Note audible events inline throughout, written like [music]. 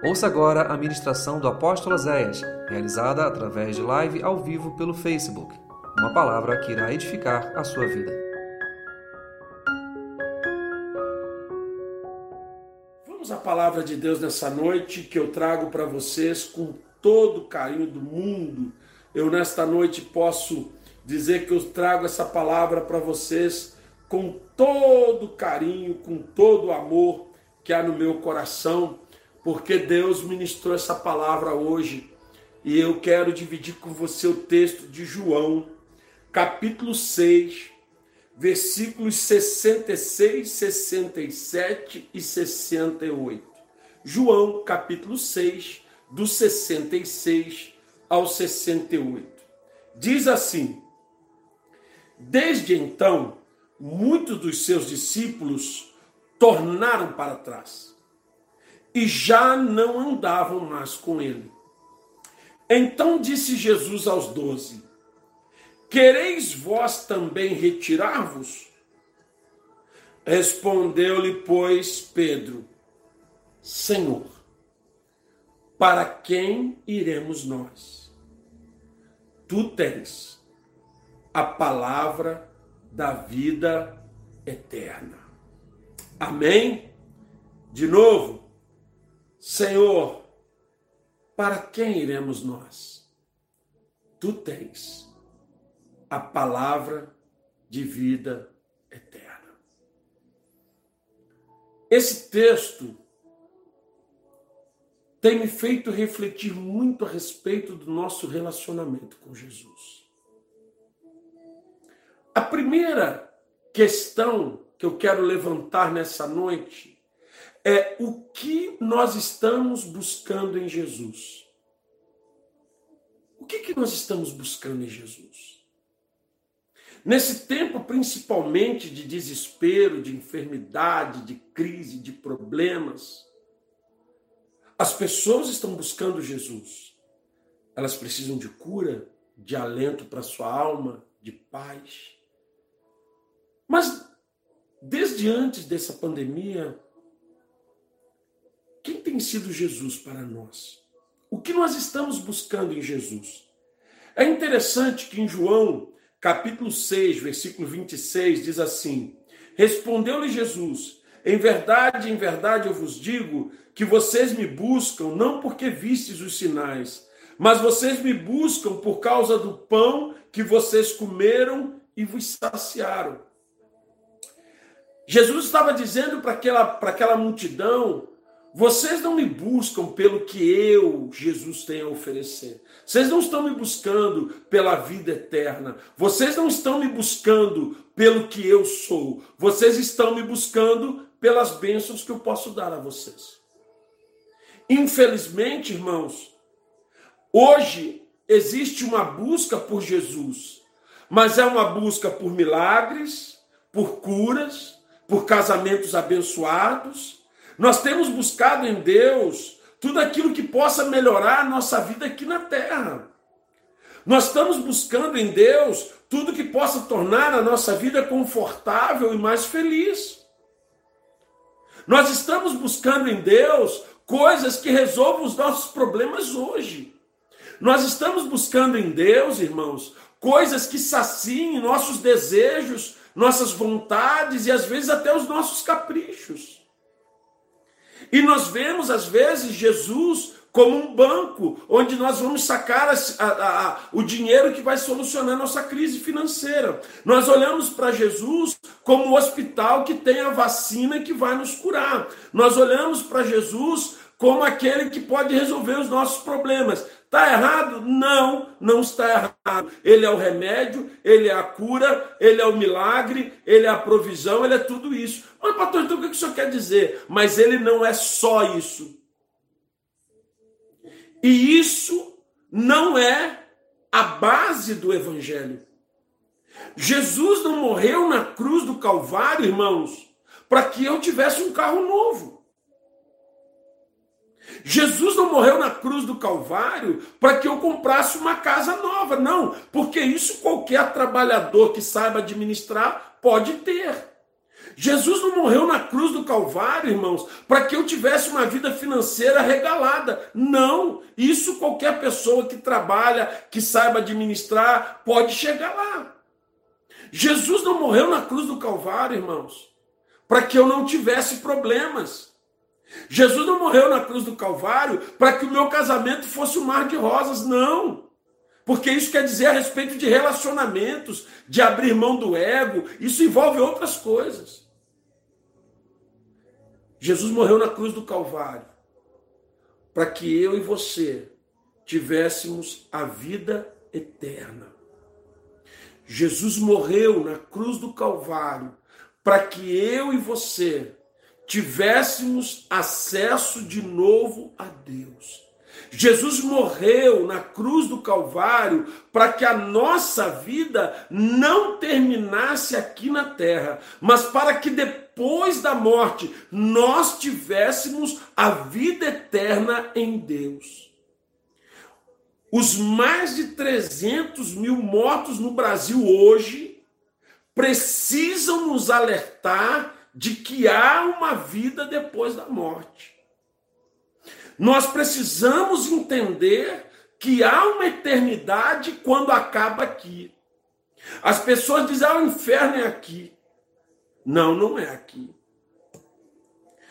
Ouça agora a ministração do apóstolo Zéias, realizada através de live ao vivo pelo Facebook. Uma palavra que irá edificar a sua vida. Vamos à palavra de Deus nessa noite que eu trago para vocês com todo o carinho do mundo. Eu nesta noite posso dizer que eu trago essa palavra para vocês com todo o carinho, com todo o amor que há no meu coração porque Deus ministrou essa palavra hoje e eu quero dividir com você o texto de João, capítulo 6, versículos 66, 67 e 68. João, capítulo 6, do 66 ao 68. Diz assim: Desde então, muitos dos seus discípulos tornaram para trás e já não andavam mais com ele. Então disse Jesus aos doze: Quereis vós também retirar-vos? Respondeu-lhe, pois, Pedro: Senhor, para quem iremos nós? Tu tens a palavra da vida eterna. Amém? De novo, Senhor, para quem iremos nós? Tu tens a palavra de vida eterna. Esse texto tem me feito refletir muito a respeito do nosso relacionamento com Jesus. A primeira questão que eu quero levantar nessa noite é o que nós estamos buscando em Jesus. O que, que nós estamos buscando em Jesus? Nesse tempo, principalmente de desespero, de enfermidade, de crise, de problemas, as pessoas estão buscando Jesus. Elas precisam de cura, de alento para sua alma, de paz. Mas desde antes dessa pandemia, quem tem sido Jesus para nós? O que nós estamos buscando em Jesus? É interessante que em João, capítulo 6, versículo 26, diz assim: Respondeu-lhe Jesus: Em verdade, em verdade eu vos digo que vocês me buscam não porque vistes os sinais, mas vocês me buscam por causa do pão que vocês comeram e vos saciaram. Jesus estava dizendo para aquela, para aquela multidão vocês não me buscam pelo que eu, Jesus, tenho a oferecer. Vocês não estão me buscando pela vida eterna. Vocês não estão me buscando pelo que eu sou. Vocês estão me buscando pelas bênçãos que eu posso dar a vocês. Infelizmente, irmãos, hoje existe uma busca por Jesus, mas é uma busca por milagres, por curas, por casamentos abençoados nós temos buscado em Deus tudo aquilo que possa melhorar a nossa vida aqui na terra. Nós estamos buscando em Deus tudo que possa tornar a nossa vida confortável e mais feliz. Nós estamos buscando em Deus coisas que resolvam os nossos problemas hoje. Nós estamos buscando em Deus, irmãos, coisas que saciem nossos desejos, nossas vontades e às vezes até os nossos caprichos. E nós vemos, às vezes, Jesus como um banco, onde nós vamos sacar a, a, a, o dinheiro que vai solucionar nossa crise financeira. Nós olhamos para Jesus como o hospital que tem a vacina que vai nos curar. Nós olhamos para Jesus como aquele que pode resolver os nossos problemas. Está errado? Não, não está errado. Ele é o remédio, ele é a cura, ele é o milagre, ele é a provisão, ele é tudo isso. Mas, pastor, então o que o senhor quer dizer? Mas ele não é só isso. E isso não é a base do evangelho. Jesus não morreu na cruz do Calvário, irmãos, para que eu tivesse um carro novo. Jesus não morreu na cruz do Calvário para que eu comprasse uma casa nova, não, porque isso qualquer trabalhador que saiba administrar pode ter. Jesus não morreu na cruz do Calvário, irmãos, para que eu tivesse uma vida financeira regalada. Não, isso qualquer pessoa que trabalha, que saiba administrar, pode chegar lá. Jesus não morreu na cruz do Calvário, irmãos, para que eu não tivesse problemas. Jesus não morreu na cruz do Calvário para que o meu casamento fosse um mar de rosas, não. Porque isso quer dizer a respeito de relacionamentos, de abrir mão do ego, isso envolve outras coisas. Jesus morreu na cruz do Calvário para que eu e você tivéssemos a vida eterna. Jesus morreu na cruz do Calvário para que eu e você tivéssemos acesso de novo a Deus. Jesus morreu na cruz do Calvário para que a nossa vida não terminasse aqui na terra, mas para que depois da morte nós tivéssemos a vida eterna em Deus. Os mais de 300 mil mortos no Brasil hoje precisam nos alertar de que há uma vida depois da morte. Nós precisamos entender que há uma eternidade quando acaba aqui. As pessoas dizem, ah, o inferno é aqui. Não, não é aqui.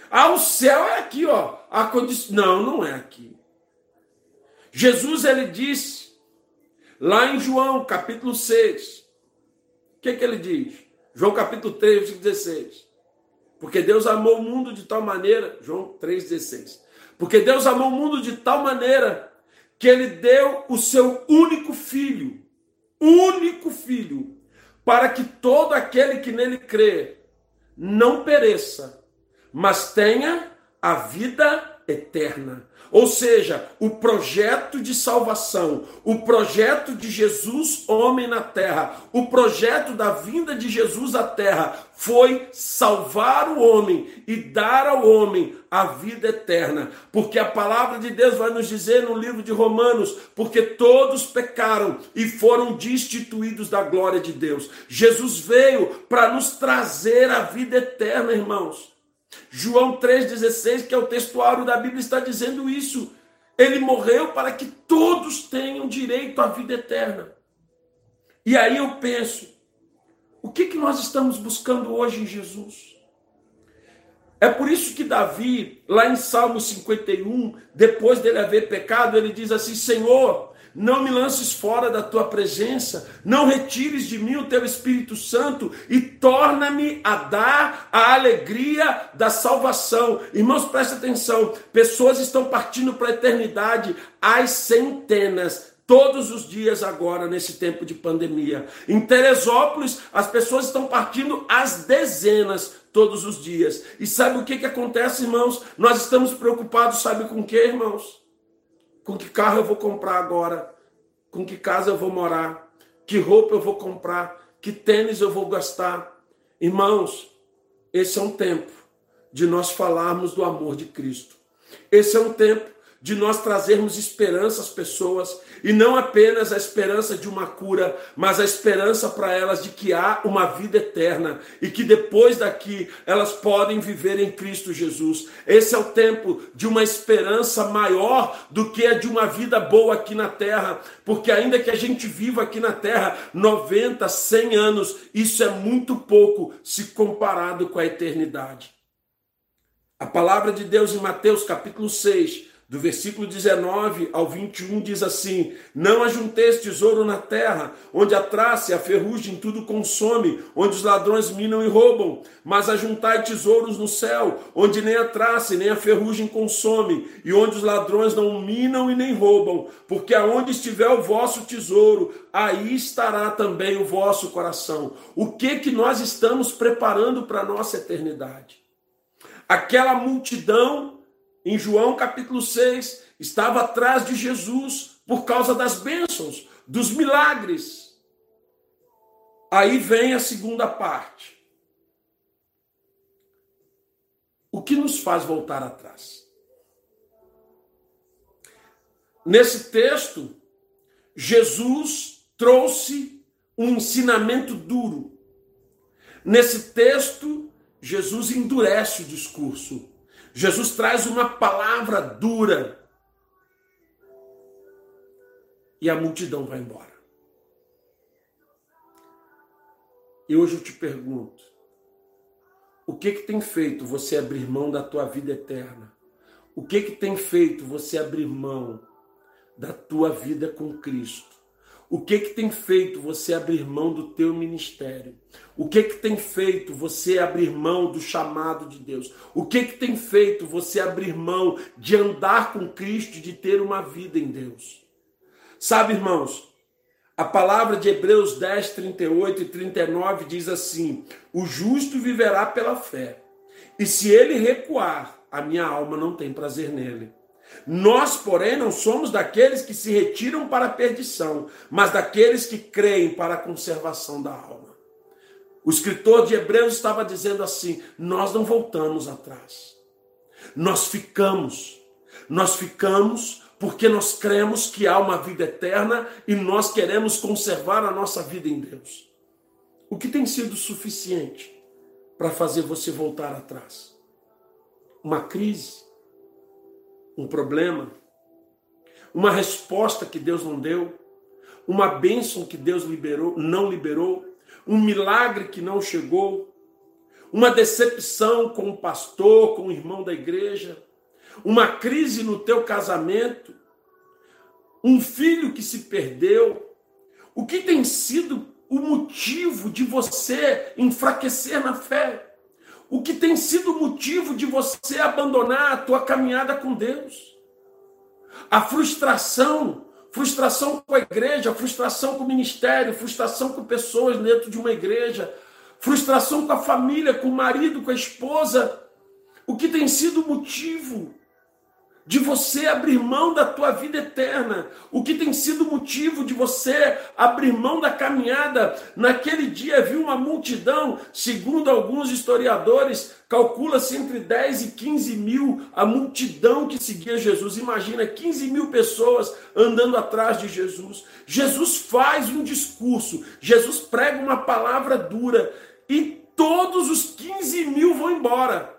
Ah, o céu é aqui, ó. A condição... Não, não é aqui. Jesus ele disse lá em João capítulo 6. O que, que ele diz? João capítulo 3, versículo 16. Porque Deus amou o mundo de tal maneira, João 3,16. Porque Deus amou o mundo de tal maneira que ele deu o seu único filho, único filho, para que todo aquele que nele crê não pereça, mas tenha a vida eterna. Ou seja, o projeto de salvação, o projeto de Jesus, homem na terra, o projeto da vinda de Jesus à terra foi salvar o homem e dar ao homem a vida eterna. Porque a palavra de Deus vai nos dizer no livro de Romanos: porque todos pecaram e foram destituídos da glória de Deus. Jesus veio para nos trazer a vida eterna, irmãos. João 3,16, que é o textuário da Bíblia, está dizendo isso. Ele morreu para que todos tenham direito à vida eterna. E aí eu penso, o que, que nós estamos buscando hoje em Jesus? É por isso que Davi, lá em Salmo 51, depois dele haver pecado, ele diz assim: Senhor, não me lances fora da tua presença, não retires de mim o teu Espírito Santo e torna-me a dar a alegria da salvação. Irmãos, presta atenção: pessoas estão partindo para a eternidade às centenas, todos os dias agora nesse tempo de pandemia. Em Teresópolis, as pessoas estão partindo às dezenas todos os dias. E sabe o que, que acontece, irmãos? Nós estamos preocupados, sabe com o que, irmãos? Com que carro eu vou comprar agora? Com que casa eu vou morar? Que roupa eu vou comprar? Que tênis eu vou gastar? Irmãos, esse é um tempo de nós falarmos do amor de Cristo. Esse é um tempo de nós trazermos esperança às pessoas, e não apenas a esperança de uma cura, mas a esperança para elas de que há uma vida eterna e que depois daqui elas podem viver em Cristo Jesus. Esse é o tempo de uma esperança maior do que a de uma vida boa aqui na terra, porque ainda que a gente viva aqui na terra 90, 100 anos, isso é muito pouco se comparado com a eternidade. A palavra de Deus em Mateus capítulo 6 do versículo 19 ao 21 diz assim: Não ajunteis tesouro na terra, onde a traça e a ferrugem tudo consome, onde os ladrões minam e roubam, mas ajuntai tesouros no céu, onde nem a traça e nem a ferrugem consome, e onde os ladrões não minam e nem roubam, porque aonde estiver o vosso tesouro, aí estará também o vosso coração. O que que nós estamos preparando para a nossa eternidade? Aquela multidão em João capítulo 6, estava atrás de Jesus por causa das bênçãos, dos milagres. Aí vem a segunda parte. O que nos faz voltar atrás? Nesse texto, Jesus trouxe um ensinamento duro. Nesse texto, Jesus endurece o discurso. Jesus traz uma palavra dura. E a multidão vai embora. E hoje eu te pergunto: o que que tem feito você abrir mão da tua vida eterna? O que que tem feito você abrir mão da tua vida com Cristo? O que que tem feito você abrir mão do teu ministério? O que que tem feito você abrir mão do chamado de Deus? O que que tem feito você abrir mão de andar com Cristo, de ter uma vida em Deus? Sabe, irmãos, a palavra de Hebreus 10, 38 e 39 diz assim: O justo viverá pela fé, e se ele recuar, a minha alma não tem prazer nele. Nós, porém, não somos daqueles que se retiram para a perdição, mas daqueles que creem para a conservação da alma. O escritor de Hebreus estava dizendo assim: nós não voltamos atrás. Nós ficamos. Nós ficamos porque nós cremos que há uma vida eterna e nós queremos conservar a nossa vida em Deus. O que tem sido suficiente para fazer você voltar atrás? Uma crise? Um problema, uma resposta que Deus não deu, uma bênção que Deus liberou, não liberou, um milagre que não chegou, uma decepção com o pastor, com o irmão da igreja, uma crise no teu casamento, um filho que se perdeu. O que tem sido o motivo de você enfraquecer na fé? O que tem sido motivo de você abandonar a tua caminhada com Deus. A frustração, frustração com a igreja, frustração com o ministério, frustração com pessoas dentro de uma igreja, frustração com a família, com o marido, com a esposa. O que tem sido motivo de você abrir mão da tua vida eterna, o que tem sido motivo de você abrir mão da caminhada. Naquele dia viu uma multidão, segundo alguns historiadores, calcula-se entre 10 e 15 mil a multidão que seguia Jesus. Imagina 15 mil pessoas andando atrás de Jesus. Jesus faz um discurso, Jesus prega uma palavra dura e todos os 15 mil vão embora.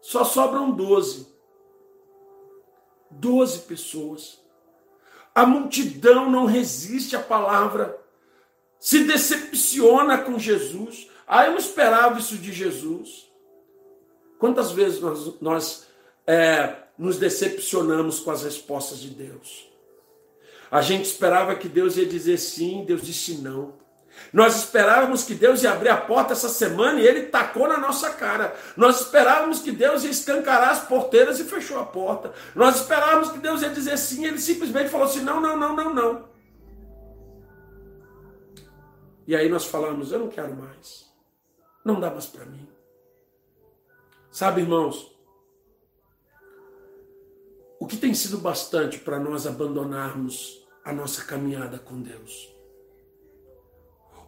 Só sobram 12 Doze pessoas. A multidão não resiste à palavra, se decepciona com Jesus. Ah, eu não esperava isso de Jesus. Quantas vezes nós, nós é, nos decepcionamos com as respostas de Deus? A gente esperava que Deus ia dizer sim, Deus disse não. Nós esperávamos que Deus ia abrir a porta essa semana e ele tacou na nossa cara. Nós esperávamos que Deus ia escancarar as porteiras e fechou a porta. Nós esperávamos que Deus ia dizer sim e ele simplesmente falou assim: não, não, não, não, não. E aí nós falamos: eu não quero mais. Não dá mais para mim. Sabe, irmãos, o que tem sido bastante para nós abandonarmos a nossa caminhada com Deus?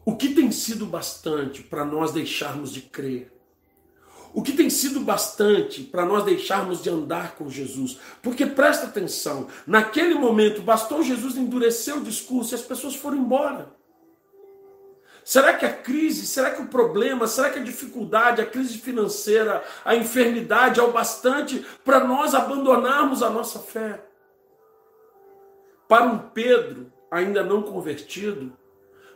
O que tem sido bastante para nós deixarmos de crer? O que tem sido bastante para nós deixarmos de andar com Jesus? Porque presta atenção, naquele momento bastou Jesus endurecer o discurso e as pessoas foram embora. Será que a crise, será que o problema, será que a dificuldade, a crise financeira, a enfermidade é o bastante para nós abandonarmos a nossa fé? Para um Pedro ainda não convertido,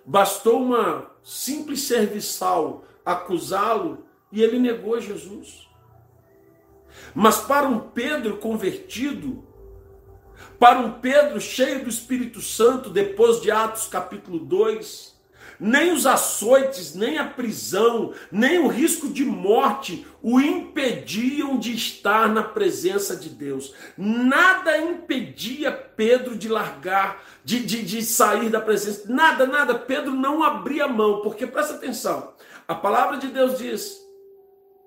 Bastou uma simples serviçal acusá-lo e ele negou Jesus. Mas para um Pedro convertido, para um Pedro cheio do Espírito Santo, depois de Atos capítulo 2, nem os açoites, nem a prisão, nem o risco de morte o impediam de estar na presença de Deus. Nada impedia Pedro de largar, de, de, de sair da presença. Nada, nada. Pedro não abria mão, porque presta atenção. A palavra de Deus diz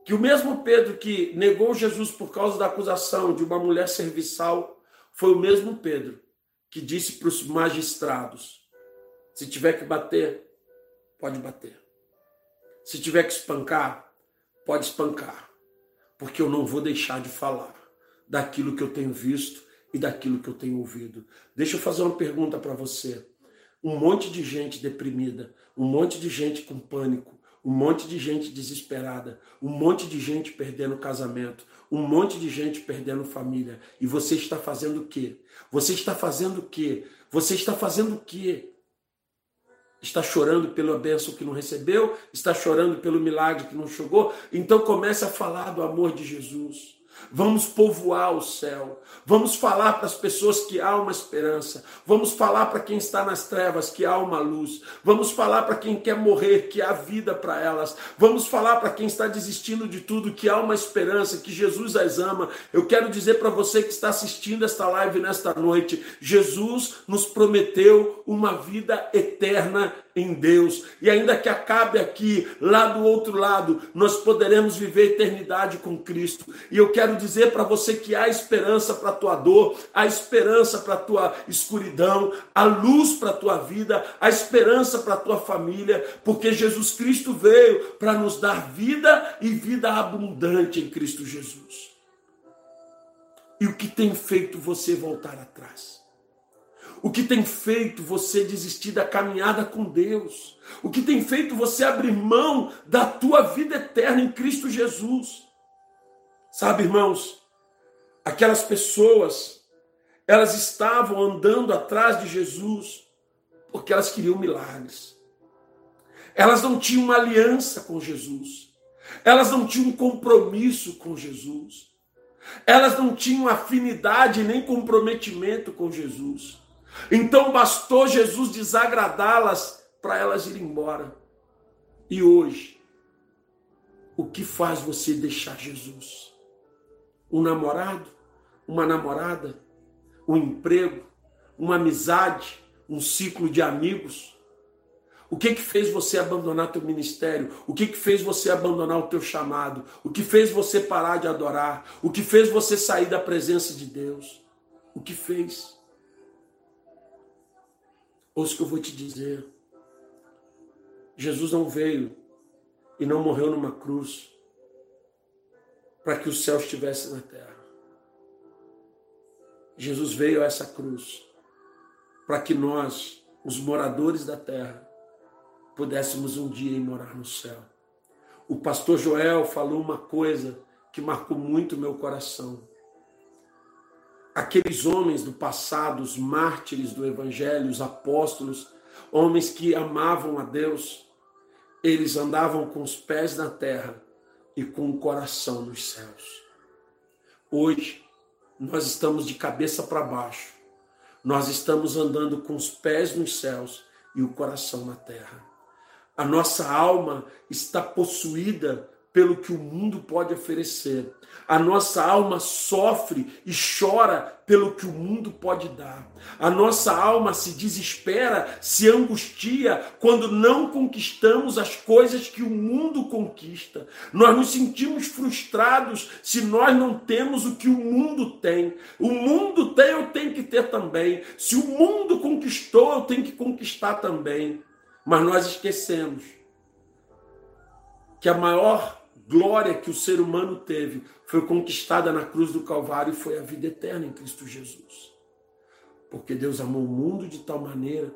que o mesmo Pedro que negou Jesus por causa da acusação de uma mulher serviçal foi o mesmo Pedro que disse para os magistrados: se tiver que bater, pode bater. Se tiver que espancar, pode espancar. Porque eu não vou deixar de falar daquilo que eu tenho visto e daquilo que eu tenho ouvido. Deixa eu fazer uma pergunta para você. Um monte de gente deprimida, um monte de gente com pânico, Um monte de gente desesperada, um monte de gente perdendo casamento, um monte de gente perdendo família. E você está fazendo o quê? Você está fazendo o quê? Você está fazendo o quê? Está chorando pela bênção que não recebeu? Está chorando pelo milagre que não chegou? Então comece a falar do amor de Jesus. Vamos povoar o céu. Vamos falar para as pessoas que há uma esperança. Vamos falar para quem está nas trevas que há uma luz. Vamos falar para quem quer morrer que há vida para elas. Vamos falar para quem está desistindo de tudo que há uma esperança, que Jesus as ama. Eu quero dizer para você que está assistindo esta live nesta noite, Jesus nos prometeu uma vida eterna em Deus. E ainda que acabe aqui, lá do outro lado, nós poderemos viver eternidade com Cristo. E eu quero dizer para você que há esperança para a tua dor, há esperança para a tua escuridão, há luz para a tua vida, há esperança para a tua família, porque Jesus Cristo veio para nos dar vida e vida abundante em Cristo Jesus. E o que tem feito você voltar atrás? O que tem feito você desistir da caminhada com Deus? O que tem feito você abrir mão da tua vida eterna em Cristo Jesus? Sabe, irmãos, aquelas pessoas, elas estavam andando atrás de Jesus porque elas queriam milagres. Elas não tinham uma aliança com Jesus. Elas não tinham um compromisso com Jesus. Elas não tinham afinidade nem comprometimento com Jesus. Então bastou Jesus desagradá-las para elas irem embora. E hoje, o que faz você deixar Jesus? Um namorado? Uma namorada? Um emprego? Uma amizade? Um ciclo de amigos? O que que fez você abandonar teu ministério? O que que fez você abandonar o teu chamado? O que fez você parar de adorar? O que fez você sair da presença de Deus? O que fez? Ouça o que eu vou te dizer. Jesus não veio e não morreu numa cruz para que o céu estivesse na terra. Jesus veio a essa cruz para que nós, os moradores da terra, pudéssemos um dia ir morar no céu. O pastor Joel falou uma coisa que marcou muito meu coração aqueles homens do passado, os mártires do Evangelho, os apóstolos, homens que amavam a Deus, eles andavam com os pés na terra e com o coração nos céus. Hoje, nós estamos de cabeça para baixo, nós estamos andando com os pés nos céus e o coração na terra. A nossa alma está possuída pelo que o mundo pode oferecer. A nossa alma sofre e chora pelo que o mundo pode dar. A nossa alma se desespera, se angustia quando não conquistamos as coisas que o mundo conquista. Nós nos sentimos frustrados se nós não temos o que o mundo tem. O mundo tem, eu tenho que ter também. Se o mundo conquistou, eu tenho que conquistar também. Mas nós esquecemos que a maior glória que o ser humano teve foi conquistada na cruz do Calvário e foi a vida eterna em Cristo Jesus. Porque Deus amou o mundo de tal maneira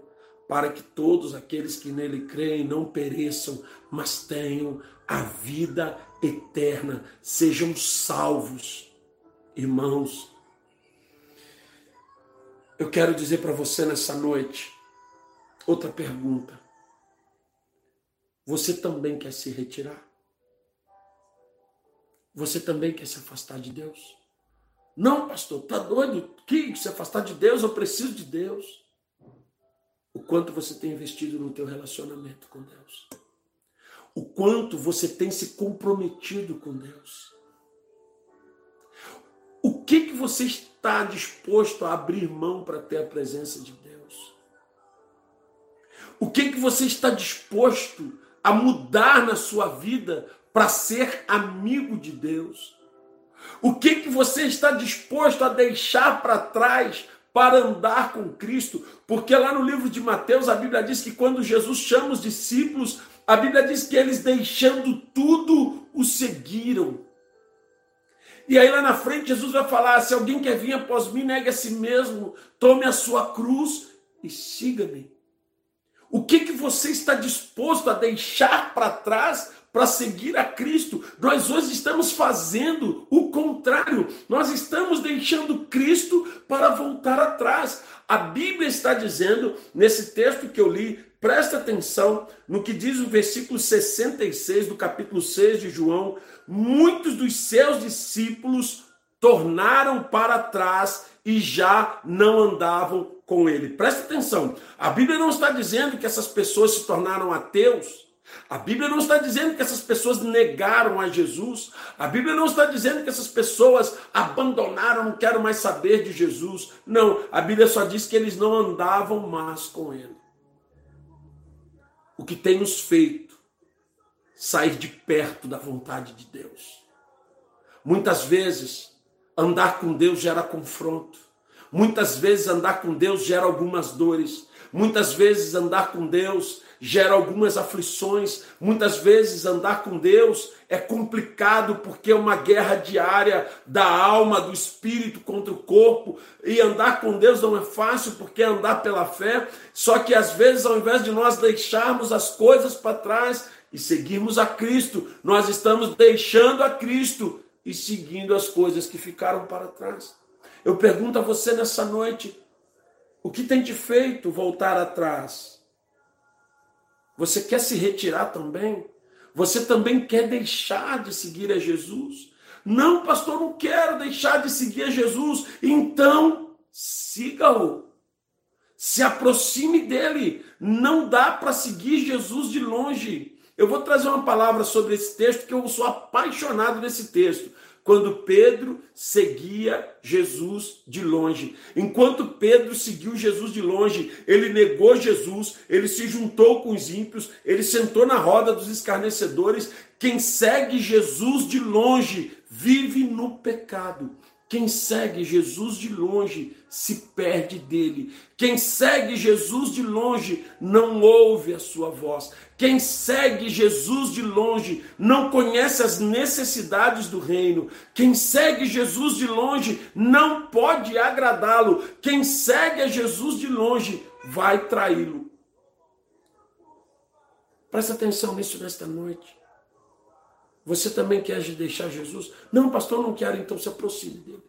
para que todos aqueles que nele creem não pereçam, mas tenham a vida eterna, sejam salvos. Irmãos, eu quero dizer para você nessa noite outra pergunta. Você também quer se retirar? Você também quer se afastar de Deus? Não, pastor, tá doido? Que se afastar de Deus? Eu preciso de Deus. O quanto você tem investido no teu relacionamento com Deus? O quanto você tem se comprometido com Deus? O que que você está disposto a abrir mão para ter a presença de Deus? O que que você está disposto a mudar na sua vida para ser amigo de Deus? O que, que você está disposto a deixar para trás para andar com Cristo? Porque lá no livro de Mateus a Bíblia diz que quando Jesus chama os discípulos, a Bíblia diz que eles deixando tudo o seguiram. E aí lá na frente Jesus vai falar: se alguém quer vir após mim, negue a si mesmo, tome a sua cruz e siga-me. O que, que você está disposto a deixar para trás para seguir a Cristo? Nós hoje estamos fazendo o contrário. Nós estamos deixando Cristo para voltar atrás. A Bíblia está dizendo, nesse texto que eu li, presta atenção no que diz o versículo 66 do capítulo 6 de João: muitos dos seus discípulos tornaram para trás e já não andavam com ele. Presta atenção, a Bíblia não está dizendo que essas pessoas se tornaram ateus. A Bíblia não está dizendo que essas pessoas negaram a Jesus. A Bíblia não está dizendo que essas pessoas abandonaram, não quero mais saber de Jesus. Não, a Bíblia só diz que eles não andavam mais com Ele. O que tem nos feito sair de perto da vontade de Deus. Muitas vezes, andar com Deus gera confronto. Muitas vezes, andar com Deus gera algumas dores. Muitas vezes, andar com Deus gera algumas aflições. Muitas vezes andar com Deus é complicado porque é uma guerra diária da alma, do espírito contra o corpo. E andar com Deus não é fácil porque é andar pela fé. Só que às vezes, ao invés de nós deixarmos as coisas para trás e seguirmos a Cristo, nós estamos deixando a Cristo e seguindo as coisas que ficaram para trás. Eu pergunto a você nessa noite: o que tem te feito voltar atrás? Você quer se retirar também? Você também quer deixar de seguir a Jesus? Não, pastor, não quero deixar de seguir a Jesus. Então, siga-o. Se aproxime dele. Não dá para seguir Jesus de longe. Eu vou trazer uma palavra sobre esse texto, que eu sou apaixonado nesse texto quando Pedro seguia Jesus de longe. Enquanto Pedro seguiu Jesus de longe, ele negou Jesus, ele se juntou com os ímpios, ele sentou na roda dos escarnecedores. Quem segue Jesus de longe vive no pecado. Quem segue Jesus de longe se perde dele. Quem segue Jesus de longe não ouve a sua voz. Quem segue Jesus de longe não conhece as necessidades do reino. Quem segue Jesus de longe não pode agradá-lo. Quem segue a Jesus de longe vai traí-lo. Presta atenção nisso nesta noite. Você também quer deixar Jesus? Não, pastor, não quero, então se aproxime dele.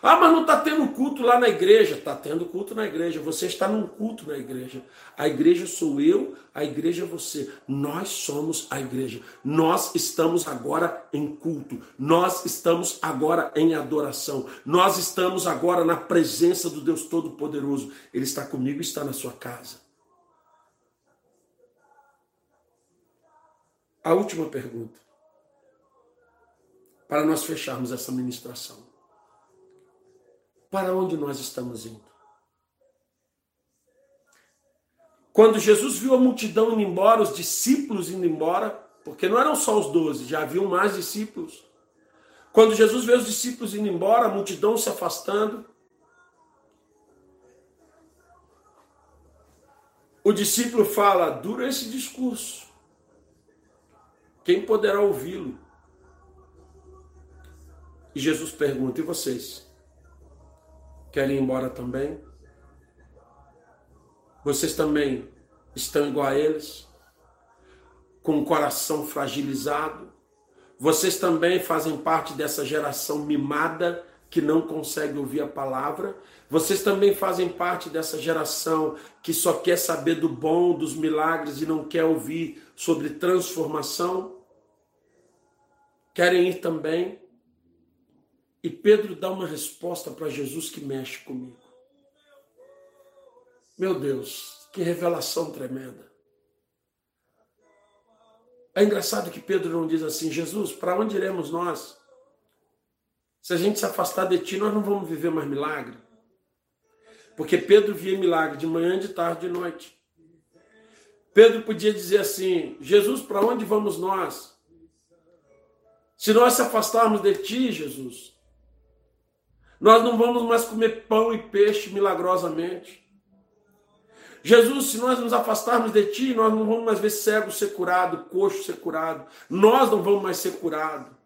Ah, mas não está tendo culto lá na igreja. Está tendo culto na igreja. Você está num culto na igreja. A igreja sou eu, a igreja é você. Nós somos a igreja. Nós estamos agora em culto. Nós estamos agora em adoração. Nós estamos agora na presença do Deus Todo-Poderoso. Ele está comigo e está na sua casa. A última pergunta. Para nós fecharmos essa ministração. Para onde nós estamos indo? Quando Jesus viu a multidão indo embora, os discípulos indo embora, porque não eram só os doze, já haviam mais discípulos. Quando Jesus vê os discípulos indo embora, a multidão se afastando, o discípulo fala: dura esse discurso. Quem poderá ouvi-lo? E Jesus pergunta: e vocês? Querem ir embora também? Vocês também estão igual a eles? Com o coração fragilizado? Vocês também fazem parte dessa geração mimada que não consegue ouvir a palavra? Vocês também fazem parte dessa geração que só quer saber do bom, dos milagres e não quer ouvir sobre transformação? Querem ir também? E Pedro dá uma resposta para Jesus que mexe comigo. Meu Deus, que revelação tremenda. É engraçado que Pedro não diz assim: Jesus, para onde iremos nós? Se a gente se afastar de ti, nós não vamos viver mais milagre. Porque Pedro via milagre de manhã, de tarde, de noite. Pedro podia dizer assim: Jesus, para onde vamos nós? Se nós se afastarmos de ti, Jesus, nós não vamos mais comer pão e peixe milagrosamente. Jesus, se nós nos afastarmos de ti, nós não vamos mais ver cego ser curado, coxo ser curado. Nós não vamos mais ser curados.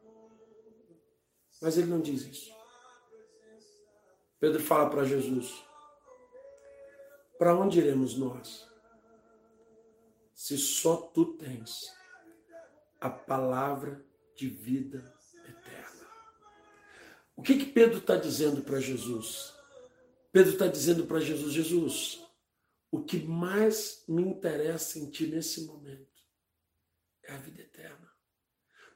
Mas ele não diz isso. Pedro fala para Jesus: Para onde iremos nós? Se só tu tens a palavra de vida eterna. O que que Pedro está dizendo para Jesus? Pedro está dizendo para Jesus: Jesus, o que mais me interessa em ti nesse momento é a vida eterna.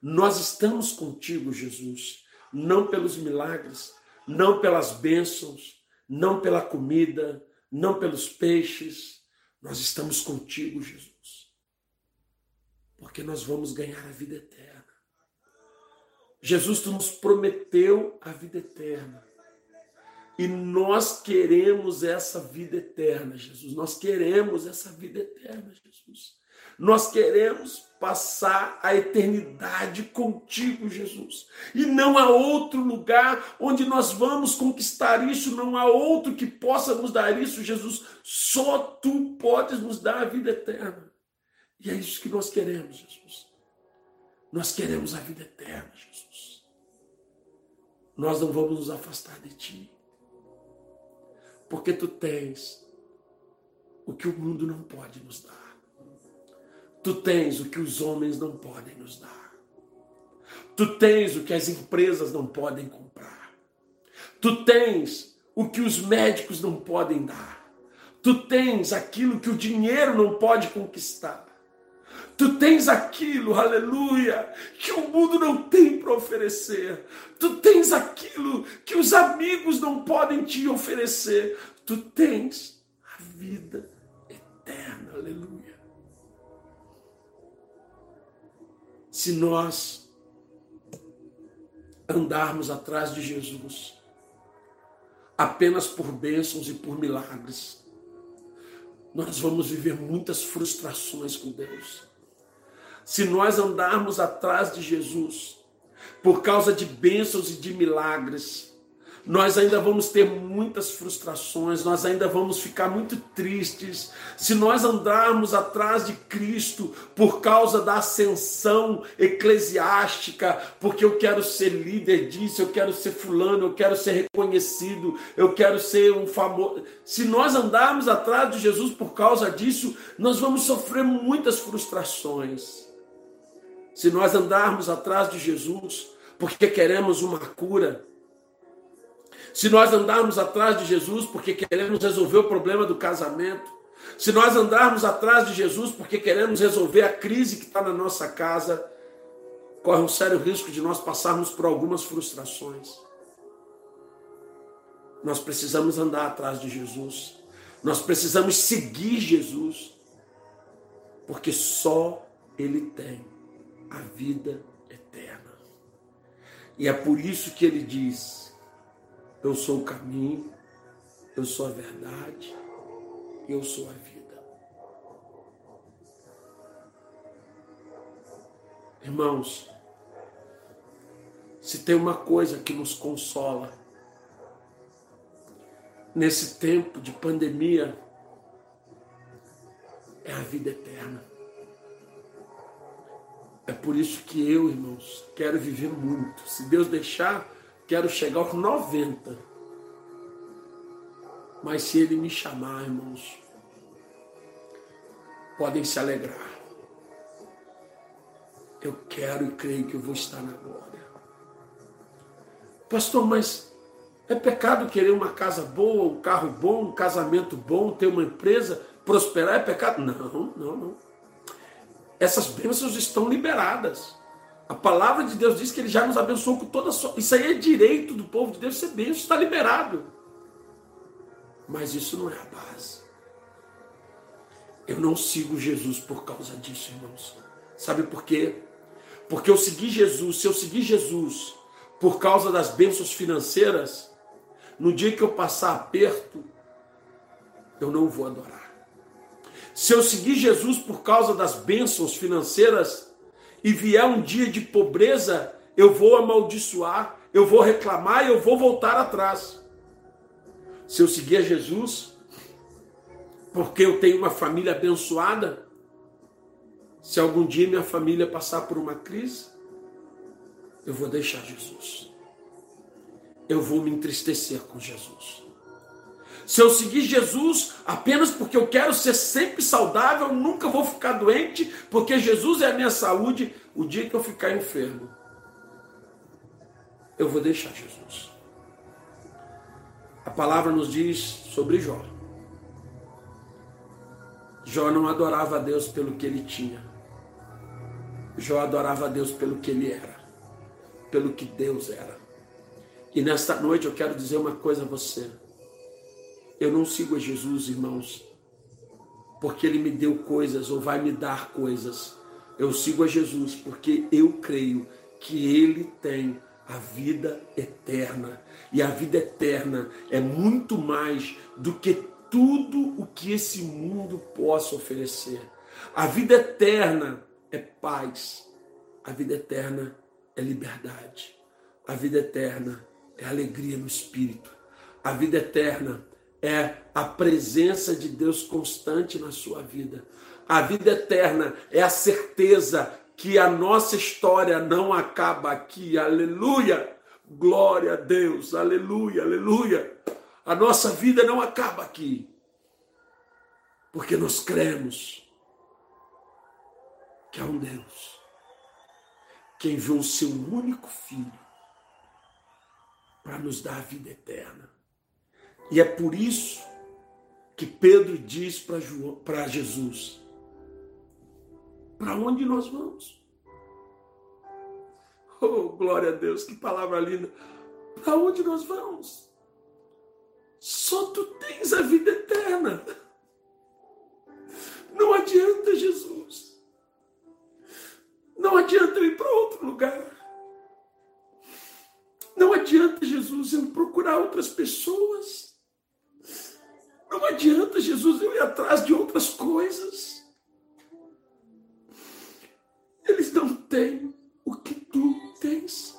Nós estamos contigo, Jesus, não pelos milagres, não pelas bênçãos, não pela comida, não pelos peixes. Nós estamos contigo, Jesus, porque nós vamos ganhar a vida eterna. Jesus, tu nos prometeu a vida eterna. E nós queremos essa vida eterna, Jesus. Nós queremos essa vida eterna, Jesus. Nós queremos passar a eternidade contigo, Jesus. E não há outro lugar onde nós vamos conquistar isso, não há outro que possa nos dar isso, Jesus. Só tu podes nos dar a vida eterna. E é isso que nós queremos, Jesus. Nós queremos a vida eterna, Jesus. Nós não vamos nos afastar de ti porque tu tens o que o mundo não pode nos dar. Tu tens o que os homens não podem nos dar. Tu tens o que as empresas não podem comprar. Tu tens o que os médicos não podem dar. Tu tens aquilo que o dinheiro não pode conquistar. Tu tens aquilo, aleluia, que o mundo não tem para oferecer. Tu tens aquilo que os amigos não podem te oferecer. Tu tens a vida eterna, aleluia. Se nós andarmos atrás de Jesus apenas por bênçãos e por milagres, nós vamos viver muitas frustrações com Deus. Se nós andarmos atrás de Jesus, por causa de bênçãos e de milagres, nós ainda vamos ter muitas frustrações, nós ainda vamos ficar muito tristes. Se nós andarmos atrás de Cristo por causa da ascensão eclesiástica, porque eu quero ser líder disso, eu quero ser fulano, eu quero ser reconhecido, eu quero ser um famoso. Se nós andarmos atrás de Jesus por causa disso, nós vamos sofrer muitas frustrações se nós andarmos atrás de Jesus porque queremos uma cura, se nós andarmos atrás de Jesus porque queremos resolver o problema do casamento, se nós andarmos atrás de Jesus porque queremos resolver a crise que está na nossa casa, corre um sério risco de nós passarmos por algumas frustrações. Nós precisamos andar atrás de Jesus. Nós precisamos seguir Jesus. Porque só Ele tem a vida eterna. E é por isso que ele diz: Eu sou o caminho, eu sou a verdade, eu sou a vida. Irmãos, se tem uma coisa que nos consola nesse tempo de pandemia, é a vida eterna. É por isso que eu, irmãos, quero viver muito. Se Deus deixar, quero chegar aos 90. Mas se Ele me chamar, irmãos, podem se alegrar. Eu quero e creio que eu vou estar na glória. Pastor, mas é pecado querer uma casa boa, um carro bom, um casamento bom, ter uma empresa, prosperar? É pecado? Não, não, não essas bênçãos estão liberadas. A palavra de Deus diz que ele já nos abençoou com toda a sua. Isso aí é direito do povo de Deus ser bênção, está liberado. Mas isso não é a base. Eu não sigo Jesus por causa disso, irmãos. Sabe por quê? Porque eu segui Jesus, se eu seguir Jesus por causa das bênçãos financeiras, no dia que eu passar aperto, eu não vou adorar. Se eu seguir Jesus por causa das bênçãos financeiras e vier um dia de pobreza, eu vou amaldiçoar, eu vou reclamar e eu vou voltar atrás. Se eu seguir a Jesus, porque eu tenho uma família abençoada, se algum dia minha família passar por uma crise, eu vou deixar Jesus. Eu vou me entristecer com Jesus. Se eu seguir Jesus apenas porque eu quero ser sempre saudável, nunca vou ficar doente, porque Jesus é a minha saúde, o dia que eu ficar enfermo, eu vou deixar Jesus. A palavra nos diz sobre Jó. Jó não adorava a Deus pelo que ele tinha. Jó adorava a Deus pelo que ele era, pelo que Deus era. E nesta noite eu quero dizer uma coisa a você. Eu não sigo a Jesus, irmãos, porque ele me deu coisas ou vai me dar coisas. Eu sigo a Jesus porque eu creio que ele tem a vida eterna. E a vida eterna é muito mais do que tudo o que esse mundo possa oferecer. A vida eterna é paz. A vida eterna é liberdade. A vida eterna é alegria no espírito. A vida eterna é a presença de Deus constante na sua vida. A vida eterna é a certeza que a nossa história não acaba aqui. Aleluia! Glória a Deus. Aleluia, aleluia. A nossa vida não acaba aqui. Porque nós cremos que há um Deus que enviou o seu único filho para nos dar a vida eterna. E é por isso que Pedro diz para Jesus: Para onde nós vamos? [laughs] Oh, glória a Deus, que palavra linda! Para onde nós vamos? Só tu tens a vida eterna. [laughs] Não adianta, Jesus. Não adianta ir para outro lugar. Não adianta, Jesus, eu procurar outras pessoas. Não adianta, Jesus, eu ir atrás de outras coisas. Eles não têm o que tu tens.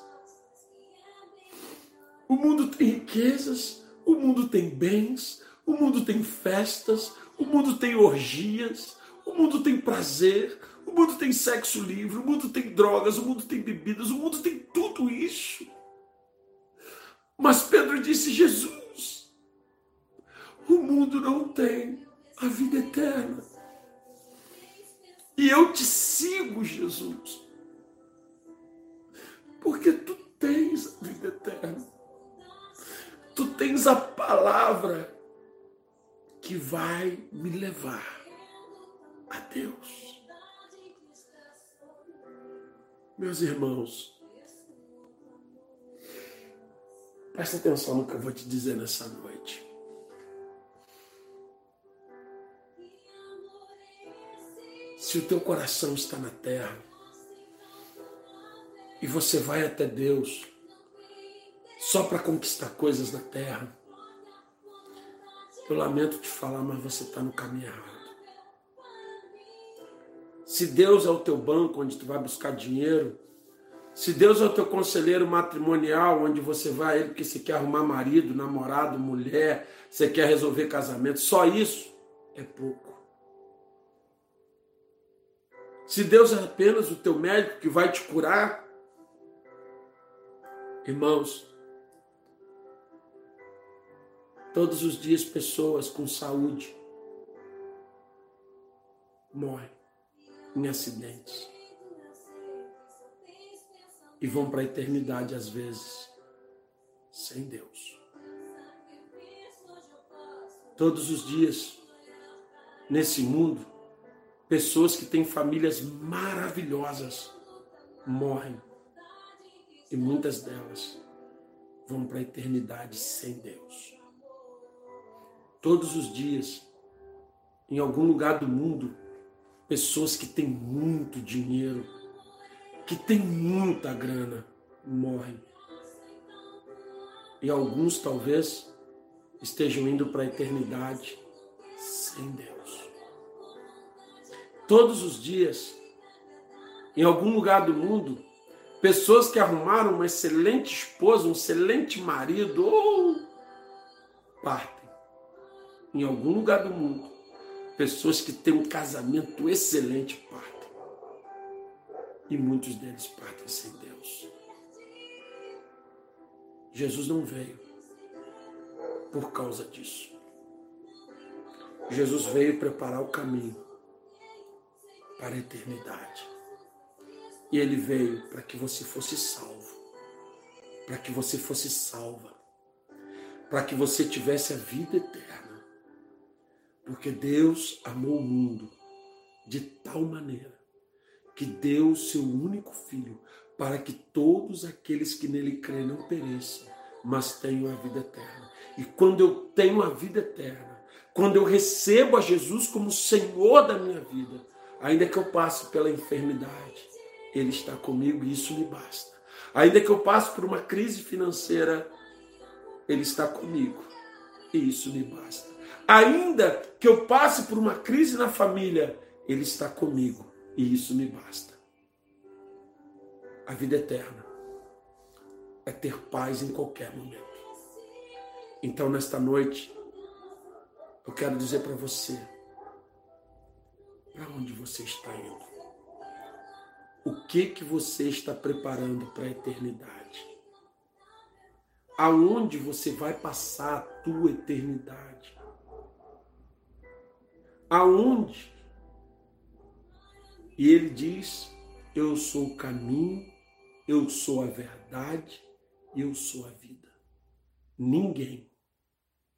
O mundo tem riquezas, o mundo tem bens, o mundo tem festas, o mundo tem orgias, o mundo tem prazer, o mundo tem sexo livre, o mundo tem drogas, o mundo tem bebidas, o mundo tem tudo isso. Mas Pedro disse: Jesus, o mundo não tem a vida eterna. E eu te sigo, Jesus, porque tu tens a vida eterna. Tu tens a palavra que vai me levar a Deus. Meus irmãos, Presta atenção no que eu vou te dizer nessa noite. Se o teu coração está na terra e você vai até Deus só para conquistar coisas na terra, eu lamento te falar, mas você está no caminho errado. Se Deus é o teu banco onde tu vai buscar dinheiro, se Deus é o teu conselheiro matrimonial, onde você vai a ele porque você quer arrumar marido, namorado, mulher, você quer resolver casamento, só isso é pouco. Se Deus é apenas o teu médico que vai te curar, irmãos, todos os dias pessoas com saúde morrem em acidentes e vão para a eternidade às vezes sem Deus. Todos os dias nesse mundo, pessoas que têm famílias maravilhosas morrem e muitas delas vão para a eternidade sem Deus. Todos os dias, em algum lugar do mundo, pessoas que têm muito dinheiro que tem muita grana morrem. E alguns talvez estejam indo para a eternidade sem Deus. Todos os dias, em algum lugar do mundo, pessoas que arrumaram uma excelente esposa, um excelente marido, ou partem. Em algum lugar do mundo, pessoas que têm um casamento excelente partem e muitos deles partem sem Deus. Jesus não veio por causa disso. Jesus veio preparar o caminho para a eternidade. E ele veio para que você fosse salvo, para que você fosse salva, para que você tivesse a vida eterna. Porque Deus amou o mundo de tal maneira que deu o seu único filho para que todos aqueles que nele creem não pereçam, mas tenham a vida eterna. E quando eu tenho a vida eterna, quando eu recebo a Jesus como Senhor da minha vida, ainda que eu passe pela enfermidade, Ele está comigo e isso me basta. Ainda que eu passe por uma crise financeira, Ele está comigo e isso me basta. Ainda que eu passe por uma crise na família, Ele está comigo e isso me basta. A vida eterna é ter paz em qualquer momento. Então, nesta noite, eu quero dizer para você: para onde você está indo? O que que você está preparando para a eternidade? Aonde você vai passar a tua eternidade? Aonde? E ele diz: Eu sou o caminho, eu sou a verdade, eu sou a vida. Ninguém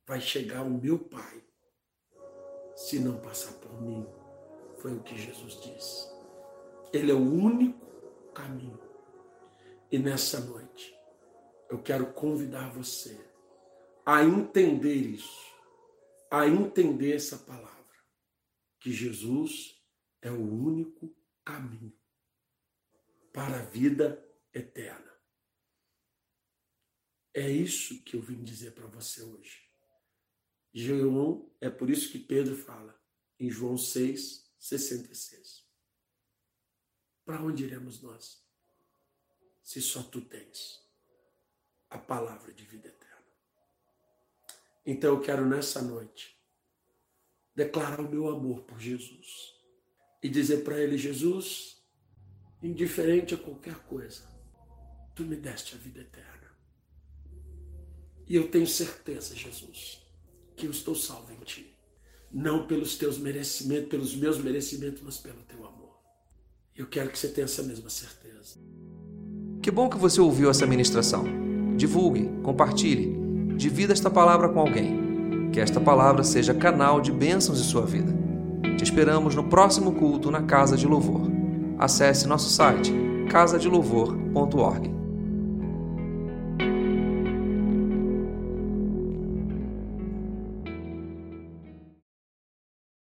vai chegar ao meu Pai se não passar por mim. Foi o que Jesus disse. Ele é o único caminho. E nessa noite, eu quero convidar você a entender isso, a entender essa palavra, que Jesus é o único caminho para a vida eterna. É isso que eu vim dizer para você hoje. João, é por isso que Pedro fala em João 6, 66. Para onde iremos nós? Se só tu tens a palavra de vida eterna. Então eu quero nessa noite declarar o meu amor por Jesus e dizer para ele: Jesus, indiferente a qualquer coisa, tu me deste a vida eterna. E eu tenho certeza, Jesus, que eu estou salvo em ti. Não pelos teus merecimentos, pelos meus merecimentos, mas pelo teu amor. Eu quero que você tenha essa mesma certeza. Que bom que você ouviu essa ministração. Divulgue, compartilhe, divida esta palavra com alguém. Que esta palavra seja canal de bênçãos em sua vida. Te esperamos no próximo culto na Casa de Louvor. Acesse nosso site casadelouvor.org.